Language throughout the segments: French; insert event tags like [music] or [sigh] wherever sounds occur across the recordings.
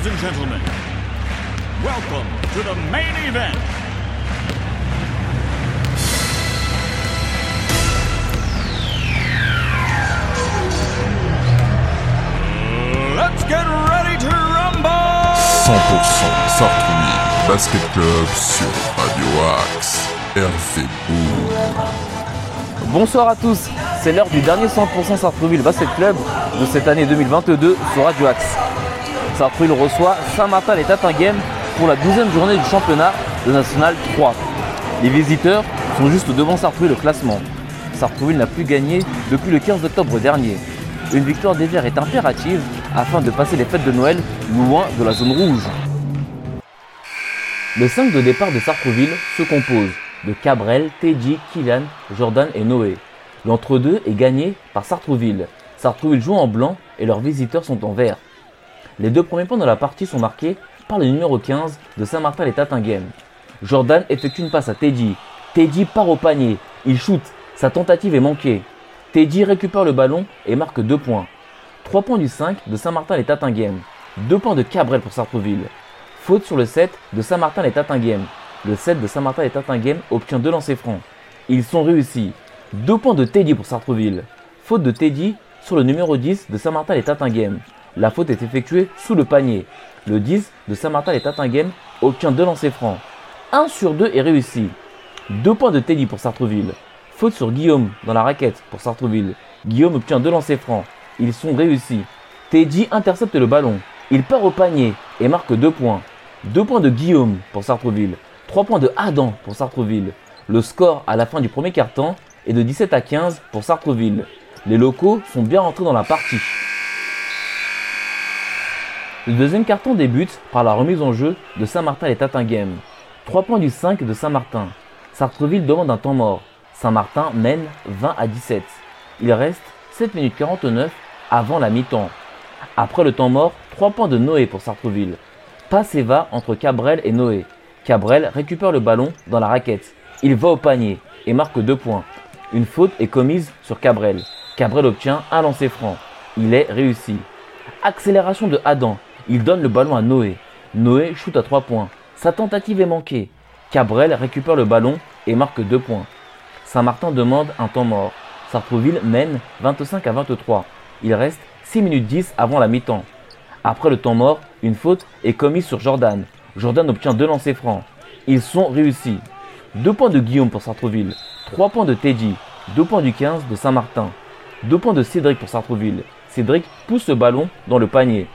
Ladies and gentlemen, welcome to the main event. Let's get ready to rumble! 100% Sartrouville Basket Club sur Radio Axe. RV. Bonsoir à tous, c'est l'heure du dernier 100% Sartrouville Basket Club de cette année 2022 sur Radio Axe. Sartrouville reçoit Saint-Martin et Tatinghem pour la 12e journée du championnat de National 3. Les visiteurs sont juste devant Sartrouville au classement. Sartrouville n'a plus gagné depuis le 15 octobre dernier. Une victoire des Verts est impérative afin de passer les fêtes de Noël loin de la zone rouge. Le 5 de départ de Sartrouville se compose de Cabrel, Teddy, Kylian, Jordan et Noé. L'entre-deux est gagné par Sartrouville. Sartrouville joue en blanc et leurs visiteurs sont en vert. Les deux premiers points de la partie sont marqués par le numéro 15 de Saint-Martin les Tatinghem. Jordan effectue une passe à Teddy. Teddy part au panier. Il shoot. Sa tentative est manquée. Teddy récupère le ballon et marque 2 points. 3 points du 5 de Saint-Martin les Tatinghem. 2 points de Cabrel pour Sartrouville. Faute sur le 7 de Saint-Martin les Tatinghem. Le 7 de Saint-Martin et Tatinghem obtient deux lancers francs. Ils sont réussis. 2 points de Teddy pour Sartrouville. Faute de Teddy sur le numéro 10 de Saint-Martin et Tatinghem. La faute est effectuée sous le panier. Le 10 de Saint-Martin et Tatinghem obtient deux lancers francs. 1 sur 2 est réussi. 2 points de Teddy pour Sartrouville. Faute sur Guillaume dans la raquette pour Sartrouville. Guillaume obtient deux lancers francs. Ils sont réussis. Teddy intercepte le ballon. Il part au panier et marque 2 points. 2 points de Guillaume pour Sartrouville. 3 points de Adam pour Sartrouville. Le score à la fin du premier quart-temps est de 17 à 15 pour Sartrouville. Les locaux sont bien rentrés dans la partie. Le deuxième carton débute par la remise en jeu de Saint-Martin et Tatinghem. 3 points du 5 de Saint-Martin. Sartreville demande un temps mort. Saint-Martin mène 20 à 17. Il reste 7 minutes 49 avant la mi-temps. Après le temps mort, 3 points de Noé pour Sartreville. Passe et va entre Cabrel et Noé. Cabrel récupère le ballon dans la raquette. Il va au panier et marque 2 points. Une faute est commise sur Cabrel. Cabrel obtient un lancer franc. Il est réussi. Accélération de Adam. Il donne le ballon à Noé. Noé shoot à 3 points. Sa tentative est manquée. Cabrel récupère le ballon et marque 2 points. Saint-Martin demande un temps mort. Sartreville mène 25 à 23. Il reste 6 minutes 10 avant la mi-temps. Après le temps mort, une faute est commise sur Jordan. Jordan obtient deux lancers francs. Ils sont réussis. 2 points de Guillaume pour Sartreville. 3 points de Teddy. 2 points du 15 de Saint-Martin. 2 points de Cédric pour Sartreville. Cédric pousse le ballon dans le panier.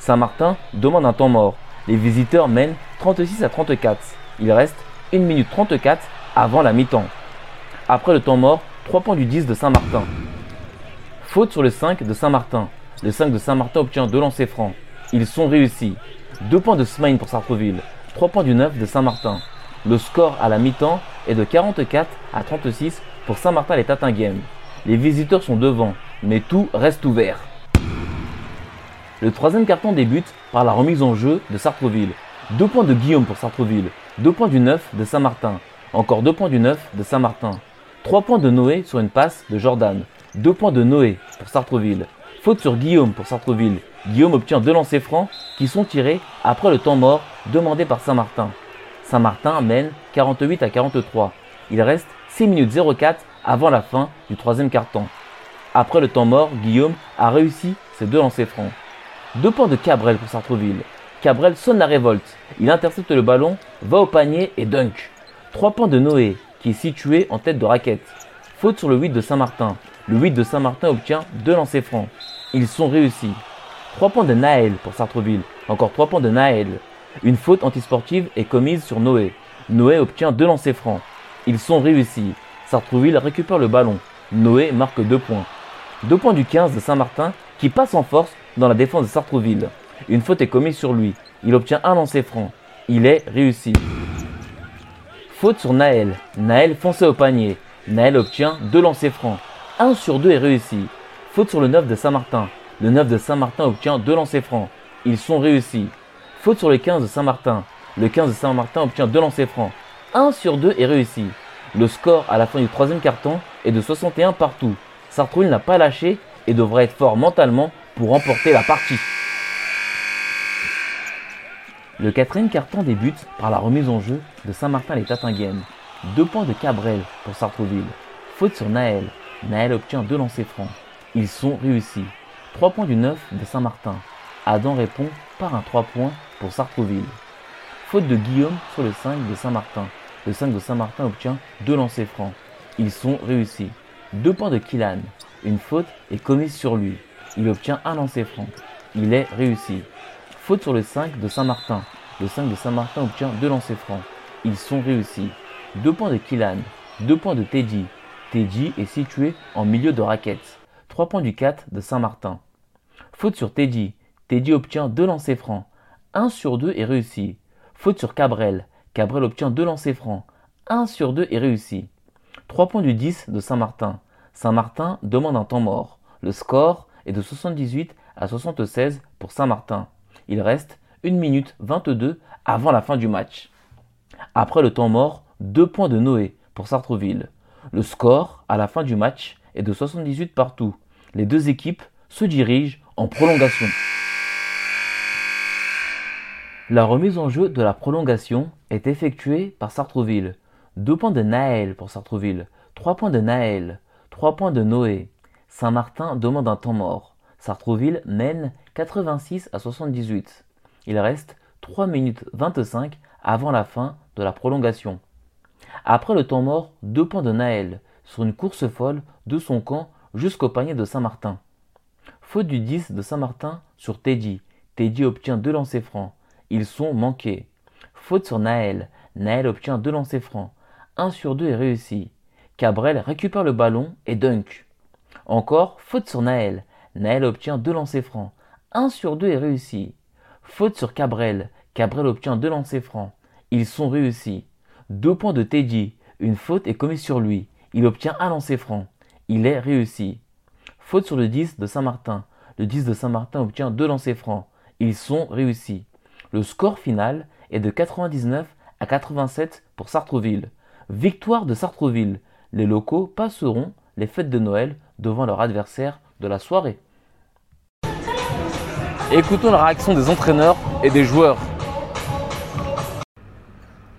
Saint-Martin demande un temps mort. Les visiteurs mènent 36 à 34. Il reste 1 minute 34 avant la mi-temps. Après le temps mort, 3 points du 10 de Saint-Martin. Faute sur le 5 de Saint-Martin. Le 5 de Saint-Martin obtient deux lancers francs. Ils sont réussis. 2 points de Smain pour Sartreville. 3 points du 9 de Saint-Martin. Le score à la mi-temps est de 44 à 36 pour Saint-Martin et Tatinghem. Les visiteurs sont devant, mais tout reste ouvert. Le troisième carton débute par la remise en jeu de Sartreville. 2 points de Guillaume pour Sartreville. 2 points du 9 de Saint-Martin. Encore 2 points du 9 de Saint-Martin. 3 points de Noé sur une passe de Jordan. 2 points de Noé pour Sartreville. Faute sur Guillaume pour Sartreville. Guillaume obtient deux lancers francs qui sont tirés après le temps mort demandé par Saint-Martin. Saint-Martin mène 48 à 43. Il reste 6 minutes 04 avant la fin du troisième quart-temps. Après le temps mort, Guillaume a réussi ses deux lancers francs. Deux points de Cabrel pour Sartreville. Cabrel sonne la révolte. Il intercepte le ballon, va au panier et dunk. Trois points de Noé, qui est situé en tête de raquette. Faute sur le 8 de Saint-Martin. Le 8 de Saint-Martin obtient deux lancers francs. Ils sont réussis. 3 points de Naël pour Sartreville. Encore 3 points de Naël. Une faute antisportive est commise sur Noé. Noé obtient deux lancers francs. Ils sont réussis. Sartreville récupère le ballon. Noé marque 2 points. 2 points du 15 de Saint-Martin qui passe en force dans la défense de Sartreville. Une faute est commise sur lui. Il obtient un lancer franc. Il est réussi. Faute sur Naël. Naël fonçait au panier. Naël obtient deux lancers francs. 1 sur 2 est réussi. Faute sur le 9 de Saint-Martin. Le 9 de Saint-Martin obtient deux lancers francs. Ils sont réussis. Faute sur le 15 de Saint-Martin. Le 15 de Saint-Martin obtient deux lancers francs. 1 sur 2 est réussi. Le score à la fin du troisième carton est de 61 partout. Sartrouville n'a pas lâché et devrait être fort mentalement pour remporter la partie. Le quatrième carton débute par la remise en jeu de Saint-Martin les Tatinghem. Deux points de Cabrel pour Sartreville. Faute sur Naël. Naël obtient deux lancers francs. Ils sont réussis. Trois points du 9 de Saint-Martin. Adam répond par un 3 points pour Sartreville. Faute de Guillaume sur le 5 de Saint-Martin. Le 5 de Saint-Martin obtient deux lancers francs. Ils sont réussis. Deux points de Killan. Une faute est commise sur lui. Il obtient un lancer franc. Il est réussi. Faute sur le 5 de Saint-Martin. Le 5 de Saint-Martin obtient deux lancers francs. Ils sont réussis. Deux points de Killan. Deux points de Teddy. Teddy est situé en milieu de raquette. Trois points du 4 de Saint-Martin. Faute sur Teddy. Teddy obtient deux lancers francs. Un sur deux est réussi. Faute sur Cabrel. Cabrel obtient deux lancers francs. Un sur deux est réussi. Trois points du 10 de Saint-Martin. Saint-Martin demande un temps mort. Le score est de 78 à 76 pour Saint-Martin. Il reste 1 minute 22 avant la fin du match. Après le temps mort, 2 points de Noé pour Sartreville. Le score à la fin du match est de 78 partout. Les deux équipes se dirigent en prolongation. La remise en jeu de la prolongation est effectuée par Sartreville. 2 points de Naël pour Sartreville, 3 points de Naël, 3 points de Noé. Saint-Martin demande un temps mort. Sartreville mène 86 à 78. Il reste 3 minutes 25 avant la fin de la prolongation. Après le temps mort, 2 points de Naël sur une course folle de son camp jusqu'au panier de Saint-Martin. Faute du 10 de Saint-Martin sur Teddy. Teddy obtient deux lancers francs. Ils sont manqués. Faute sur Naël. Naël obtient deux lancers francs. Un sur deux est réussi. Cabrel récupère le ballon et dunk. Encore, faute sur Naël. Naël obtient deux lancers francs. Un sur deux est réussi. Faute sur Cabrel. Cabrel obtient deux lancers francs. Ils sont réussis. Deux points de Teddy. Une faute est commise sur lui. Il obtient un lancer franc. Il est réussi. Faute sur le 10 de Saint-Martin. Le 10 de Saint-Martin obtient deux lancers francs. Ils sont réussis. Le score final est de 99 à 87 pour Sartreville. Victoire de Sartreville. Les locaux passeront les fêtes de Noël devant leur adversaire de la soirée. Écoutons la réaction des entraîneurs et des joueurs.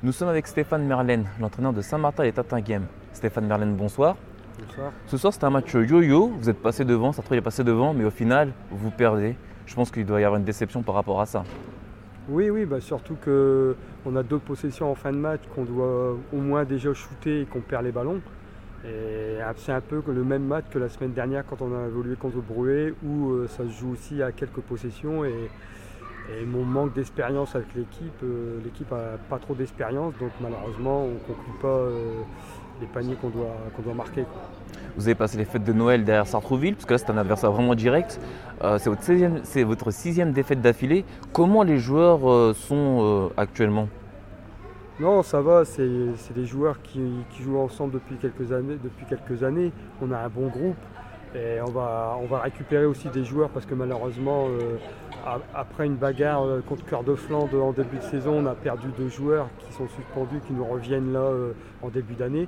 Nous sommes avec Stéphane Merlène, l'entraîneur de Saint-Martin et Tatinghem. Stéphane Merlène, bonsoir. Bonsoir. Ce soir, c'est un match yo-yo. Vous êtes passé devant, Sartreville est passé devant, mais au final, vous perdez. Je pense qu'il doit y avoir une déception par rapport à ça. Oui, oui, bah surtout qu'on a deux possessions en fin de match, qu'on doit au moins déjà shooter et qu'on perd les ballons. C'est un peu le même match que la semaine dernière quand on a évolué contre Brouet, où euh, ça se joue aussi à quelques possessions. Et, mon manque d'expérience avec l'équipe, euh, l'équipe n'a pas trop d'expérience, donc malheureusement on ne conclut pas euh, les paniers qu'on doit, doit marquer. Vous avez passé les fêtes de Noël derrière Sartrouville, parce que là c'est un adversaire vraiment direct. C'est, votre sixième, défaite d'affilée. Comment les joueurs sont actuellement? Non, ça va, c'est des joueurs qui, jouent ensemble depuis quelques, années. On a un bon groupe et on va, récupérer aussi des joueurs parce que malheureusement, euh, après une bagarre euh, contre Cœur de Flandre en début de saison, on a perdu deux joueurs qui sont suspendus, qui nous reviennent là euh, en début d'année.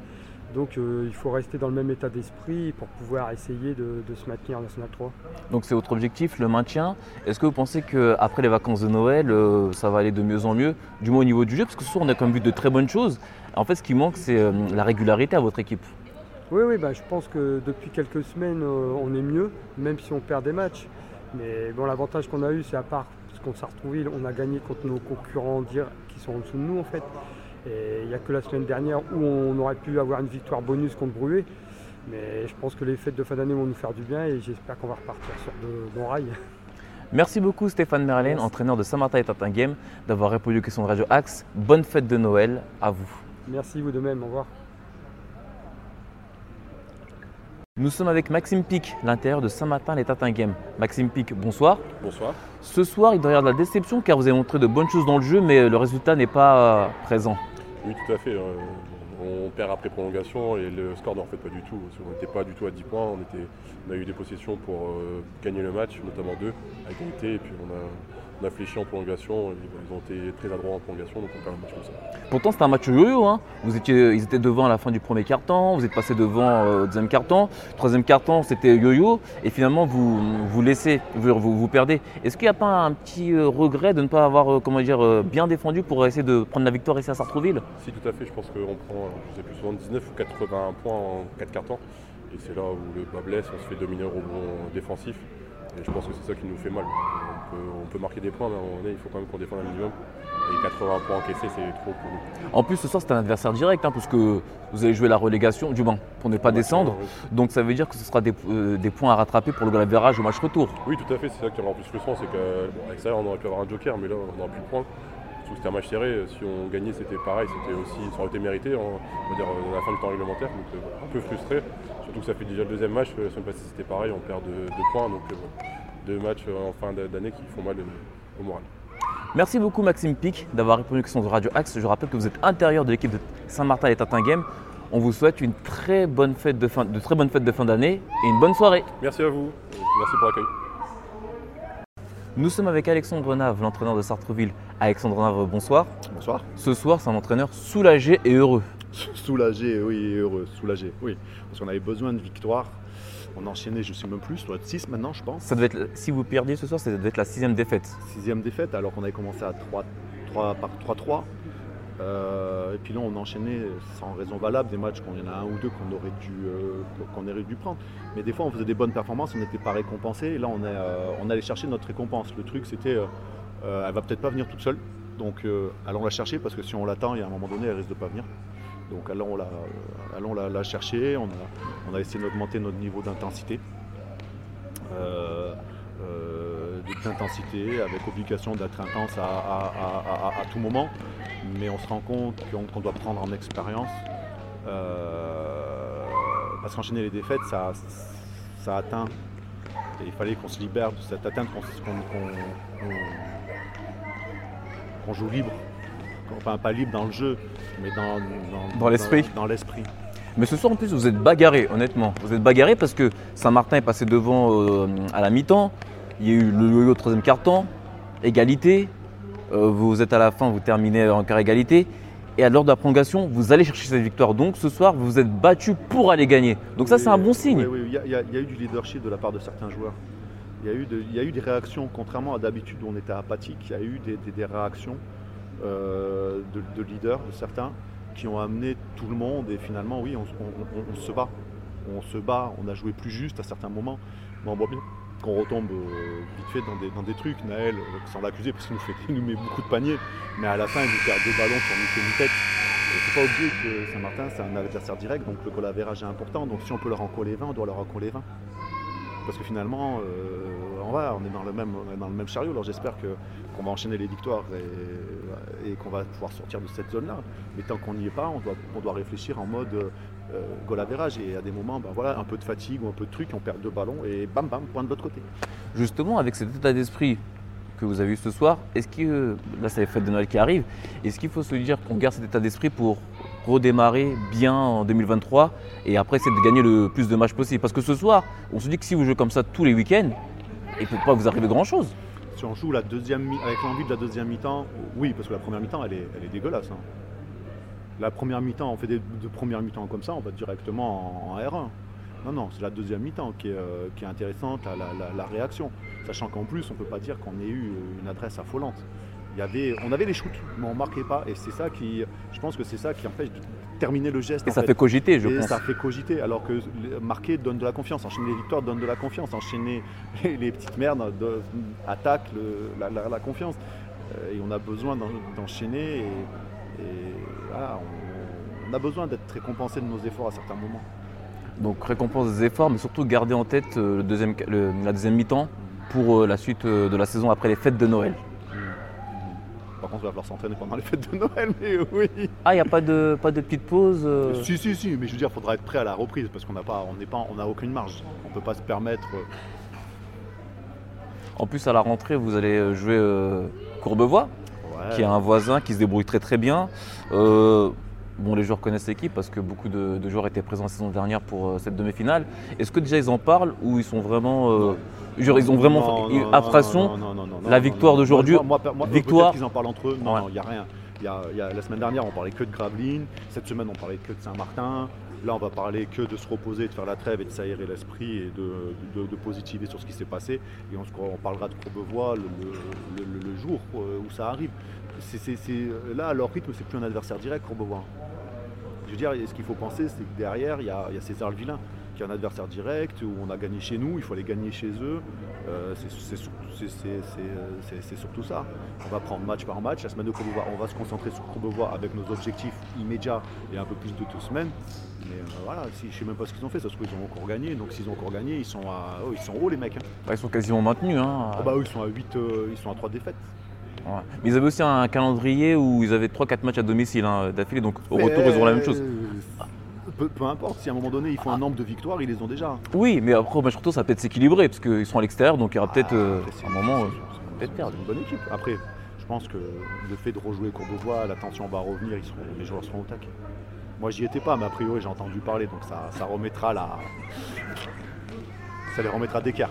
Donc euh, il faut rester dans le même état d'esprit pour pouvoir essayer de, de se maintenir en National 3. Donc c'est votre objectif, le maintien. Est-ce que vous pensez qu'après les vacances de Noël, euh, ça va aller de mieux en mieux, du moins au niveau du jeu? Parce que ce soir on a quand même vu de très bonnes choses. En fait, ce qui manque, c'est euh, la régularité à votre équipe. Oui, oui, bah, je pense que depuis quelques semaines, on est mieux, même si on perd des matchs. Mais bon, l'avantage qu'on a eu, c'est à part ce qu'on s'est retrouvé, on a gagné contre nos concurrents qui sont en dessous de nous en fait. Et il n'y a que la semaine dernière où on aurait pu avoir une victoire bonus contre Bruet. Mais je pense que les fêtes de fin d'année vont nous faire du bien et j'espère qu'on va repartir sur de bons rails. Merci beaucoup Stéphane Merlène, Merci. entraîneur de Saint-Martin et Tatinghem, d'avoir répondu aux questions de Radio Axe. Bonne fête de Noël à vous. Merci, vous de même, au revoir. Nous sommes avec Maxime Pic, l'intérieur de Saint-Martin et Tatinghem. Maxime Pic, bonsoir. Bonsoir. Ce soir, il doit y avoir de la déception car vous avez montré de bonnes choses dans le jeu, mais le résultat n'est pas euh, présent. Oui, tout à fait. euh, on perd après prolongation et le score n'en fait pas du tout. On n'était pas du tout à 10 points, on, a eu des possessions pour euh, gagner le match, notamment deux, à a, on a fléchi en prolongation, et ils ont été très adroits en prolongation, donc on perd le match comme ça. Pourtant, c'était un match yo-yo. Hein. Vous étiez, ils étaient devant à la fin du premier quart-temps, vous êtes passé devant euh, au deuxième quart-temps, troisième quart-temps, c'était yo-yo, et finalement, vous vous laissez, vous, vous, vous perdez. Est-ce qu'il n'y a pas un petit euh, regret de ne pas avoir, euh, comment dire, bien défendu pour essayer de prendre la victoire ici à Sartrouville? Si, tout à fait, je pense qu'on prend, je sais plus, 79 ou 81 points en 4 cartons, et c'est là où le bas blesse, on se fait dominer au rebond défensif, et je pense que c'est ça qui nous fait mal. On peut, on peut marquer des points, mais à un moment donné, il faut quand même qu'on défende un minimum. Et 80 points encaissés, c'est trop pour nous. En plus, ce soir, c'est un adversaire direct, hein, parce que vous allez jouer la relégation, du moins, pour ne pas descendre. Donc, ça veut dire que ce sera des, euh, des points à rattraper pour le goal average au match retour. Oui, tout à fait, c'est ça qui est en plus frustrant, c'est bon, à l'extérieur, on aurait pu avoir un joker, mais là, on n'aura plus de points. Que c'était un match serré, si on gagnait, c'était pareil, c'était aussi, ça aurait été mérité, on va dire, à la fin du temps réglementaire, donc euh, un peu frustré. Surtout que ça fait déjà le deuxième match, la semaine passée, c'était pareil, on perd deux, deux points, donc euh, deux matchs euh, en fin d'année qui font mal euh, au moral. Merci beaucoup Maxime Pic d'avoir répondu aux questions de Radio Axe. Je rappelle que vous êtes intérieur de l'équipe de Saint-Martin et Tatin Game. On vous souhaite une très bonne fête de fin, de très bonnes fêtes de fin d'année et une bonne soirée. Merci à vous, merci pour l'accueil. Nous sommes avec Alexandre Nave, l'entraîneur de Sartreville. Alexandre Nave, bonsoir. Bonsoir. Ce soir, c'est un entraîneur soulagé et heureux. [laughs] Soulagé, oui, et heureux, soulagé, oui. Parce qu'on avait besoin de victoire. On a enchaîné, je ne sais même plus, ça doit être 6 maintenant, je pense. Ça devait être, si vous perdiez ce soir, ça devait être la sixième défaite. Sixième défaite, alors qu'on avait commencé à 3, 3 par 3-3. Euh, et puis là, on a enchaîné sans raison valable des matchs qu'on y en a un ou deux qu'on aurait dû euh, qu'on aurait dû prendre. Mais des fois, on faisait des bonnes performances, on n'était pas récompensé. Et là, on, est, euh, on allait chercher notre récompense. Le truc, c'était, euh, elle va peut-être pas venir toute seule. Donc, euh, allons la chercher parce que si on l'attend, il y a un moment donné, elle risque de pas venir. Donc, allons la, la chercher. On a, essayé d'augmenter notre niveau d'intensité. Euh, euh, d'intensité avec obligation d'être intense à, tout moment, mais on se rend compte qu'on doit prendre en expérience euh, parce qu'enchaîner les défaites, ça, atteint il fallait qu'on se libère de cette atteinte, qu'on- qu'on- joue libre, enfin pas libre dans le jeu, mais dans, Dans l'esprit. Dans, l'esprit. Mais ce soir, en plus, vous êtes bagarré, honnêtement. Vous êtes bagarré parce que Saint-Martin est passé devant euh, à la mi-temps. Il y a eu le yo-yo au troisième quart-temps, égalité. Euh, vous êtes à la fin, vous terminez en quart égalité. Et à l'heure de la prolongation, vous allez chercher cette victoire. Donc ce soir, vous vous êtes battu pour aller gagner. Donc ça, c'est un bon signe. Oui, oui, il y, a- il y a- il y a eu du leadership de la part de certains joueurs. Il y a eu, des réactions, contrairement à d'habitude où on était apathique, il y a eu des, réactions euh, de, de leaders, de certains, qui ont amené tout le monde et finalement, oui, on, se bat. On se bat, on a joué plus juste à certains moments, mais on voit bien qu'on retombe euh, vite fait dans des, trucs. Naël, euh, sans l'accuser, parce qu'il nous, fait- il nous met beaucoup de paniers, mais à la fin, il nous perd deux ballons faire une tête. Il ne faut pas oublier que Saint-Martin, c'est un adversaire direct, donc le goal average est important. Donc si on peut leur en coller 20, on doit leur en coller 20. Parce que finalement, euh, on, va, on est dans le même, dans le même chariot. Alors j'espère qu'on va enchaîner les victoires et, qu'on va pouvoir sortir de cette zone-là. Mais tant qu'on n'y est pas, on doit, réfléchir en mode euh. Et à des moments, ben un peu de fatigue ou un peu de truc, on perd deux ballons et bam bam, point de l'autre côté. Justement, avec cet état d'esprit que vous avez eu ce soir, est-ce que, là c'est les fêtes de Noël qui arrivent, est-ce qu'il faut se dire qu'on garde cet état d'esprit pour redémarrer bien en 2023 et après c'est de gagner le plus de matchs possible Parce que ce soir, on se dit que si vous jouez comme ça tous les week-ends, il ne peut pas vous arriver grand-chose. Si on joue la deuxième avec l'envie de la deuxième mi-temps, oui, parce que la première mi-temps, elle est, elle est dégueulasse. hein. La première mi-temps, on fait des de première mi-temps comme ça, on va directement en, en R1. Non, non, c'est la deuxième mi-temps qui est, euh, qui est intéressante, la, la- la- réaction. Sachant qu'en plus, on ne peut pas dire qu'on ait eu une adresse affolante. Il y avait, on avait les shoots, mais on ne marquait pas. Et c'est ça qui, je pense que c'est ça qui empêche de terminer le geste. Et ça fait cogiter, je et pense. ça fait cogiter, alors que marquer donne de la confiance, enchaîner les victoires donne de la confiance, enchaîner [laughs] les, les petites merdes de- attaque le- la, la- la confiance. Euh, et on a besoin d'en- d'enchaîner et, et voilà, on, on a besoin d'être récompensé de nos efforts à certains moments. Donc récompense des efforts, mais surtout garder en tête euh, le deuxième, le- la deuxième mi-temps pour euh, la suite de la saison après les fêtes de Noël. Par contre, il va falloir s'entraîner pendant les fêtes de Noël, mais oui. Ah, il n'y a pas de, pas de petite pause euh, Si, si, si, mais je veux dire, il faudra être prêt à la reprise parce qu'on n'a pas, on n'est pas, on n'a aucune marge. On ne peut pas se permettre. euh, En plus, à la rentrée, vous allez euh, jouer euh, Courbevoie, ouais, qui est un voisin qui se débrouille très très bien. Euh, Bon, les joueurs connaissent l'équipe parce que beaucoup de, de joueurs étaient présents la saison dernière pour euh, cette demi-finale. Est-ce que déjà ils en parlent ou ils sont vraiment. euh, genre, ils ont vraiment impression la victoire d'aujourd'hui, Moi, moi, moi, victoire. Qu'ils en parlent entre eux. Non, Ouais. il n'y a rien. Y a- il y a- la semaine dernière, on parlait que de Gravelines. Cette semaine, on parlait que de Saint-Martin. Là, on va parler que de se reposer, de faire la trêve et de s'aérer l'esprit et de, de- de positiver sur ce qui s'est passé. Et on, on parlera de Courbevoie le, le- le- le jour euh, où ça arrive. C'est- c'est- là, à leur rythme, c'est plus un adversaire direct, Courbevoie. Je veux dire, ce qu'il faut penser, c'est que derrière, il y a, il y a César le Vilain, qui est un adversaire direct, où on a gagné chez nous, il faut aller gagner chez eux. Euh, c'est- c'est sur- c'est- c'est- c'est, euh, c'est- c'est surtout ça. On va prendre match par match. La semaine de Courbevoie, on va se concentrer sur Courbevoie avec nos objectifs immédiats et un peu plus de deux semaines. Mais euh, voilà, si, je ne sais même pas ce qu'ils ont fait, ça se trouve ils ont encore gagné. Donc s'ils ont encore gagné, ils sont, à, oh, ils sont hauts les mecs. hein. Bah, Ils sont quasiment maintenus. hein. Ah bah ils sont à 8, ils sont à 3 défaites. Ouais. Mais ils avaient aussi un calendrier où ils avaient 3-4 matchs à domicile hein, d'affilée. Donc au Mais, retour, ils auront la même chose. euh, Peu, peu importe, si à un moment donné ils font un nombre de victoires, ils les ont déjà. Oui, mais après, au match retour, ça va peut-être s'équilibrer parce qu'ils sont à l'extérieur. Donc il y aura peut-être euh, Après, c'est- un moment. euh, peut-être perdre. une bonne équipe. Après, je pense que le fait de rejouer Courbevoie, la tension va revenir, ils seront- les joueurs seront au taquet. Moi, j'y étais pas, mais a priori, j'ai entendu parler, donc ça, ça remettra la. Ça les remettra d'écart.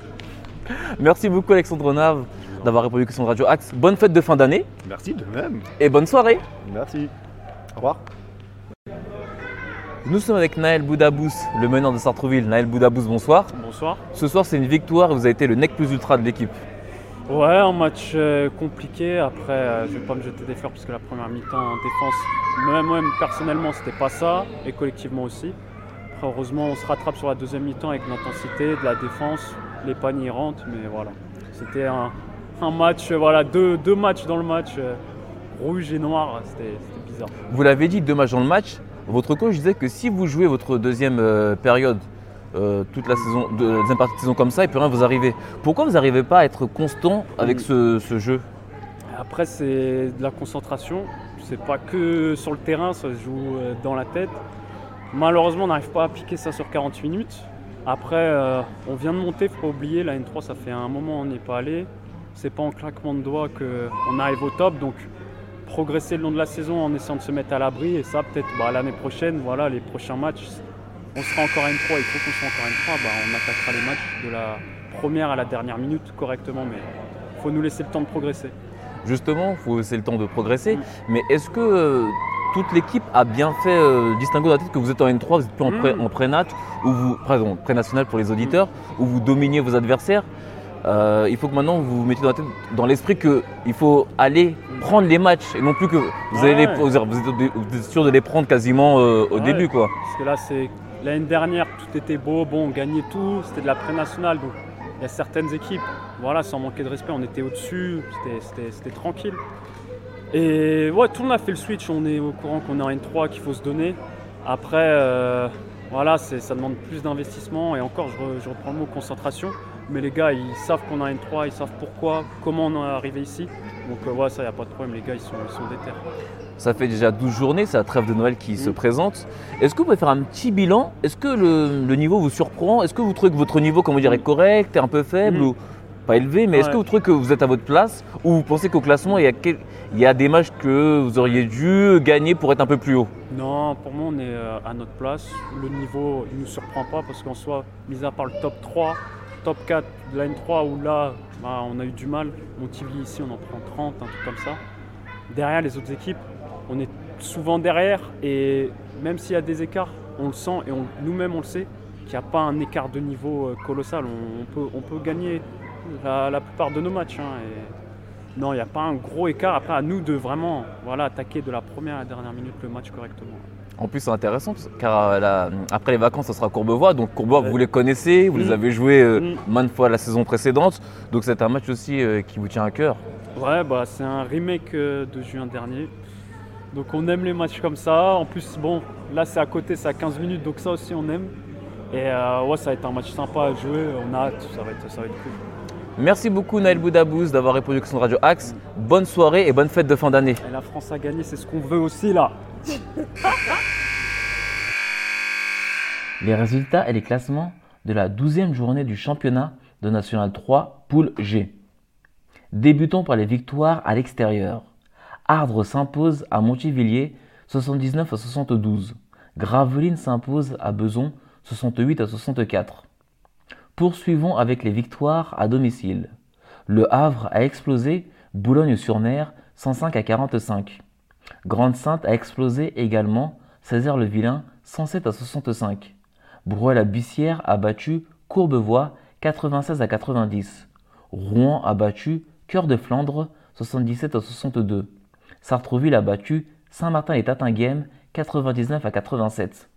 Merci beaucoup, Alexandre Nave, d'avoir répondu aux questions de Radio Axe. Bonne fête de fin d'année Merci de même. et bonne soirée. Merci. Au revoir. Nous sommes avec Naël Boudabous, le meneur de Sartreville. Naël Boudabous, bonsoir. Bonsoir. Ce soir, c'est une victoire et vous avez été le nec plus ultra de l'équipe. Ouais, un match euh, compliqué. Après, euh, je vais pas me jeter des fleurs parce que la première mi-temps en défense, même moi personnellement, c'était pas ça et collectivement aussi. Après, heureusement, on se rattrape sur la deuxième mi-temps avec de l'intensité, de la défense, les paniers rentrent, mais voilà. C'était un, un match, euh, voilà, deux, deux matchs dans le match, euh, rouge et noir, c'était bizarre. Vous l'avez dit, deux matchs dans le match. Votre coach disait que si vous jouez votre deuxième euh, période, euh, toute la saison, de, deuxième partie de saison comme ça, il peut rien vous arriver. Pourquoi vous n'arrivez pas à être constant avec ce, ce jeu? Après, c'est de la concentration. C'est pas que sur le terrain, ça se joue dans la tête. Malheureusement, on n'arrive pas à appliquer ça sur 48 minutes. Après, euh, on vient de monter, faut pas oublier. La N3, ça fait un moment on n'y est pas allé. C'est pas en claquement de doigts qu'on arrive au top. Donc, progresser le long de la saison en essayant de se mettre à l'abri. Et ça, peut-être bah, l'année prochaine, voilà, les prochains matchs, on sera encore à N3. Il faut qu'on soit encore à N3. Bah, on attaquera les matchs de la première à la dernière minute correctement. Mais il faut nous laisser le temps de progresser. Justement, faut- c'est le temps de progresser. Mm. Mais est-ce que euh, toute l'équipe a bien fait euh, distinguer dans la tête que vous êtes en N3, vous êtes plus en, pré, Mm. en pré-nat, ou vous, pré-national pour les auditeurs, où vous dominiez vos adversaires Euh, il faut que maintenant vous vous mettiez dans l'esprit qu'il faut aller prendre les matchs et non plus que vous, allez les- vous êtes, vous êtes sûr de les prendre quasiment euh, au début. quoi. Parce que là, c'est l'année dernière, tout était beau, bon, on gagnait tout, c'était de la pré-nationale, donc il y a certaines équipes, voilà, sans manquer de respect, on était au-dessus, c'était- c'était c'était tranquille. Et ouais, tout le monde a fait le switch, on est au courant qu'on est en N3, qu'il faut se donner. Après, euh, voilà, c'est- ça demande plus d'investissement, et encore, je, re- je reprends le mot concentration, mais les gars, ils savent qu'on en N3, ils savent pourquoi, comment on est arrivé ici. Donc euh, ouais, ça, il n'y a pas de problème, les gars, ils sont, ils sont déter. Ça fait déjà 12 journées, c'est la trêve de Noël qui se Mm. présente. Est-ce que vous pouvez faire un petit bilan? Est-ce que le, le niveau vous surprend? Est-ce que vous trouvez que votre niveau, comment dire, est correct, est un peu faible Mm. ou pas élevé? Mais est-ce que vous trouvez que vous êtes à votre place ou vous pensez qu'au classement, il y, a quel- il y a des matchs que vous auriez dû gagner pour être un peu plus haut? Non, pour moi, on est euh, à notre place. Le niveau, il ne nous surprend pas parce qu'en soi, mis à part le top 3, top 4 de la N3, où là, bah, on a eu du mal. Montivy, ici, on en prend 30, un truc comme ça. Derrière les autres équipes, on est souvent derrière et même s'il y a des écarts, on le sent et nous-mêmes, on le sait, qu'il n'y a pas un écart de niveau euh, colossal. On, peut, gagner la, plupart de nos matchs. hein, non, il n'y a pas un gros écart. Après, à nous de vraiment voilà, attaquer de la première à la dernière minute le match correctement. En plus, c'est intéressant car euh, la- après les vacances, ça sera Courbevoie. Donc Courbevoie, vous les connaissez, vous les Mm. avez joués euh, Mm. maintes fois la saison précédente. Donc c'est un match aussi euh, qui vous tient à cœur. Ouais, bah, c'est un remake euh, de juin dernier. Donc on aime les matchs comme ça. En plus, bon, là c'est à côté, c'est à 15 minutes, donc ça aussi on aime. Et ouais, ça va être un match sympa à jouer. On a hâte, ça va être, ça va être cool. Merci beaucoup Naël Boudabous d'avoir répondu de Radio Axe. Bonne soirée et bonne fête de fin d'année. La France a gagné, c'est ce qu'on veut aussi là. [laughs] Les résultats et les classements de la 12e journée du championnat de National 3, poule G. Débutons par les victoires à l'extérieur. Ardre s'impose à Montivilliers 79 à 72. Gravelines s'impose à Beson 68 à 64. Poursuivons avec les victoires à domicile. Le Havre a explosé Boulogne-sur-Mer 105 à 45. Grande-Sainte a explosé également Césaire-le-Vilain 107 à 65. Bruel-la-Bussière a battu Courbevoie 96 à 90. Rouen a battu Cœur de Flandre 77 à 62. Sartreville a battu Saint-Martin et Tatinghem 99 à 87.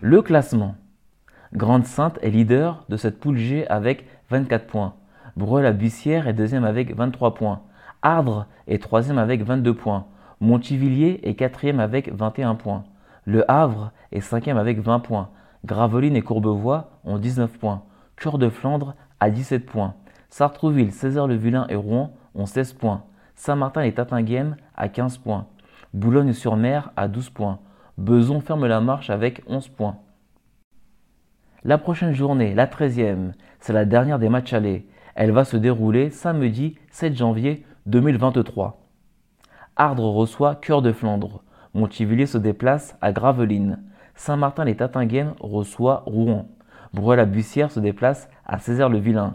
Le classement. Grande-Sainte est leader de cette poule G avec 24 points. Bruel-la-Bussière est deuxième avec 23 points. Ardres est troisième avec 22 points. Montivilliers est quatrième avec 21 points. Le Havre est cinquième avec 20 points. Gravelines et Courbevoie ont 19 points. Cœur de Flandre a 17 points. Sartrouville, Césaire-le-Vilain et Rouen ont 16 points. Saint-Martin et Tatinghem à 15 points. Boulogne-sur-Mer à 12 points. Beson ferme la marche avec 11 points. La prochaine journée, la 13e, c'est la dernière des matchs allés. Elle va se dérouler samedi 7 janvier 2023. Ardre reçoit Cœur de Flandre. Montivilliers se déplace à Gravelines. Saint-Martin-les-Tatinghem reçoit Rouen. Bruel-la-Bussière se déplace à Césaire-le-Vilain.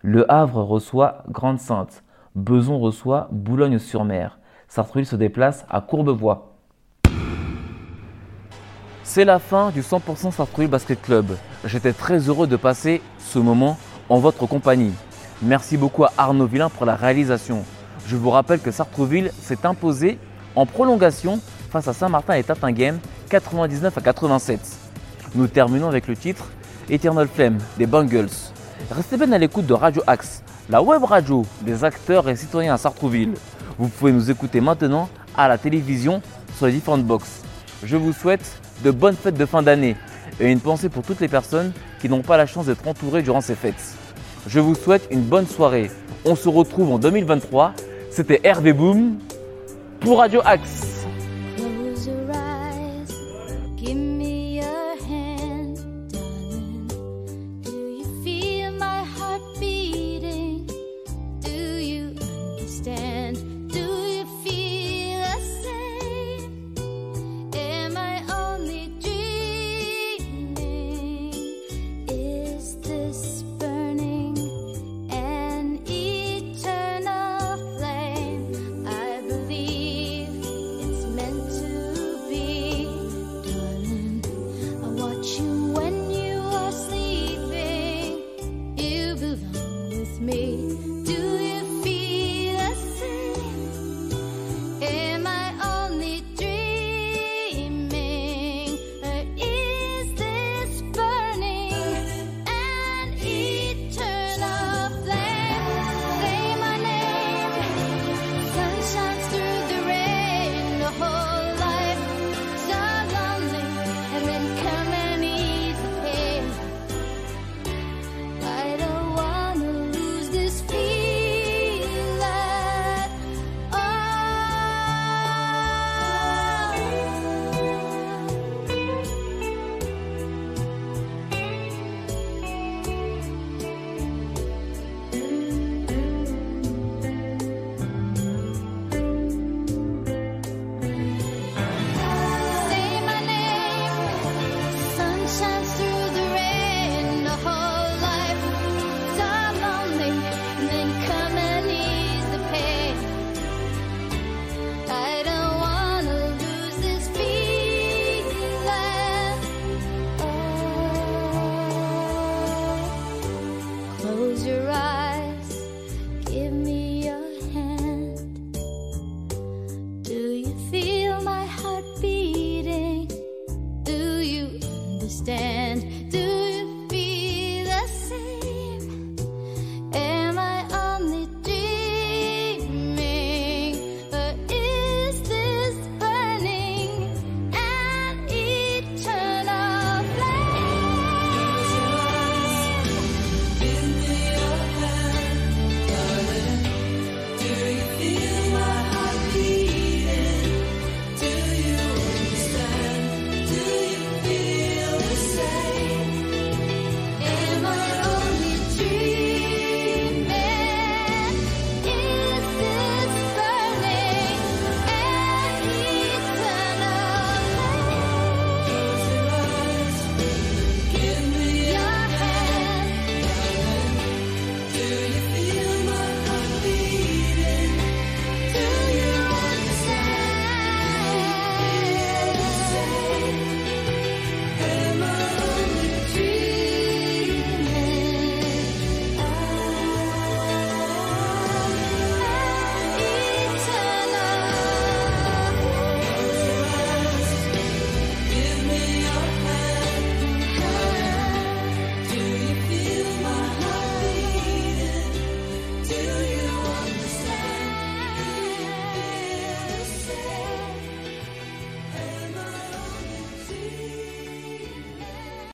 Le Havre reçoit Grande-Sainte. Beson reçoit Boulogne-sur-Mer. Sartreville se déplace à Courbevoie. C'est la fin du 100% Sartreville Basket Club. J'étais très heureux de passer ce moment en votre compagnie. Merci beaucoup à Arnaud Villain pour la réalisation. Je vous rappelle que Sartreville s'est imposé en prolongation face à Saint-Martin et Tatinghem 99 à 87. Nous terminons avec le titre Eternal Flame des Bungles. Restez bien à l'écoute de Radio Axe, la web radio des acteurs et citoyens à Sartrouville. Vous pouvez nous écouter maintenant à la télévision sur les différentes boxes. Je vous souhaite de bonnes fêtes de fin d'année et une pensée pour toutes les personnes qui n'ont pas la chance d'être entourées durant ces fêtes. Je vous souhaite une bonne soirée. On se retrouve en 2023. C'était Hervé Boom pour Radio Axe.